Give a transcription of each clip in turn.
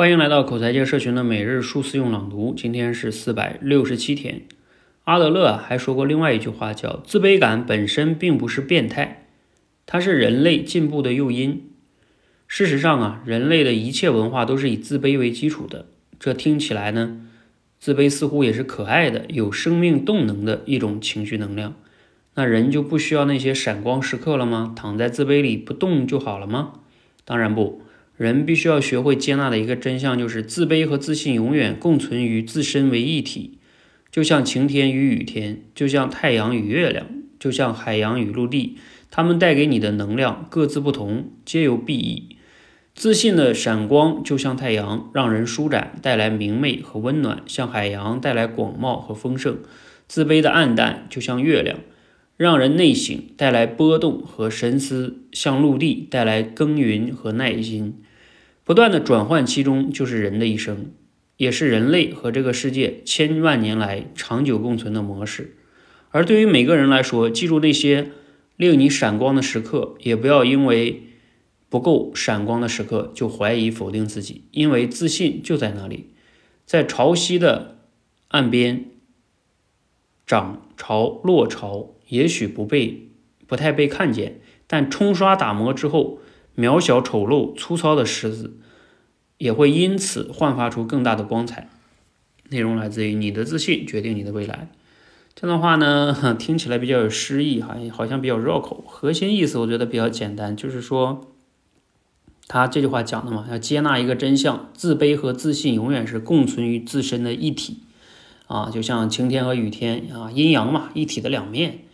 欢迎来到口才界社群的每日数次用朗读，今天是四百六十七天。阿德勒还说过另外一句话，叫“自卑感本身并不是变态，它是人类进步的诱因”。事实上啊，人类的一切文化都是以自卑为基础的。这听起来呢，自卑似乎也是可爱的、有生命动能的一种情绪能量。那人就不需要那些闪光时刻了吗？躺在自卑里不动就好了吗？当然不。人必须要学会接纳的一个真相，就是自卑和自信永远共存于自身为一体，就像晴天与雨天，就像太阳与月亮，就像海洋与陆地，它们带给你的能量各自不同，皆有裨益。自信的闪光就像太阳，让人舒展，带来明媚和温暖；像海洋，带来广袤和丰盛。自卑的暗淡就像月亮。让人内省，带来波动和深思；像陆地带来耕耘和耐心。不断的转换其中，就是人的一生，也是人类和这个世界千万年来长久共存的模式。而对于每个人来说，记住那些令你闪光的时刻，也不要因为不够闪光的时刻就怀疑否定自己，因为自信就在那里，在潮汐的岸边，涨潮落潮。也许不被不太被看见，但冲刷打磨之后，渺小、丑陋、粗糙的石子也会因此焕发出更大的光彩。内容来自于你的自信决定你的未来。这段话呢，听起来比较有诗意，好像，好像比较绕口。核心意思我觉得比较简单，就是说，他这句话讲的嘛，要接纳一个真相：自卑和自信永远是共存于自身的一体啊，就像晴天和雨天啊，阴阳嘛，一体的两面。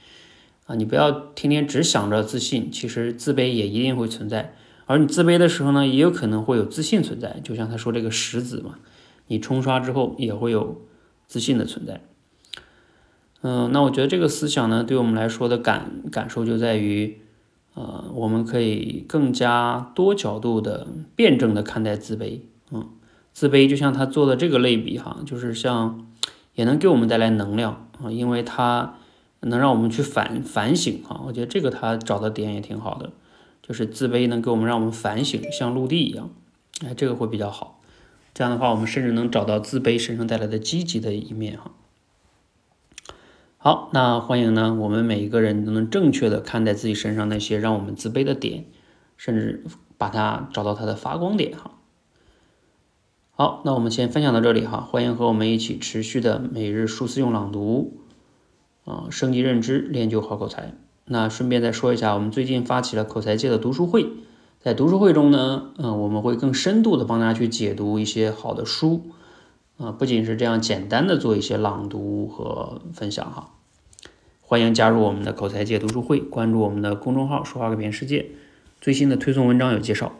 啊，你不要天天只想着自信，其实自卑也一定会存在。而你自卑的时候呢，也有可能会有自信存在。就像他说这个石子嘛，你冲刷之后也会有自信的存在。嗯，那我觉得这个思想呢，对我们来说的感感受就在于，呃，我们可以更加多角度的辩证的看待自卑。嗯，自卑就像他做的这个类比哈，就是像也能给我们带来能量啊，因为它。能让我们去反反省啊，我觉得这个他找的点也挺好的，就是自卑能给我们让我们反省，像陆地一样，哎，这个会比较好。这样的话，我们甚至能找到自卑身上带来的积极的一面哈。好，那欢迎呢，我们每一个人都能正确的看待自己身上那些让我们自卑的点，甚至把它找到它的发光点哈。好，那我们先分享到这里哈，欢迎和我们一起持续的每日数字用朗读。啊，升级认知，练就好口才。那顺便再说一下，我们最近发起了口才界的读书会，在读书会中呢，嗯，我们会更深度的帮大家去解读一些好的书，啊，不仅是这样简单的做一些朗读和分享哈。欢迎加入我们的口才界读书会，关注我们的公众号“说话改变世界”，最新的推送文章有介绍。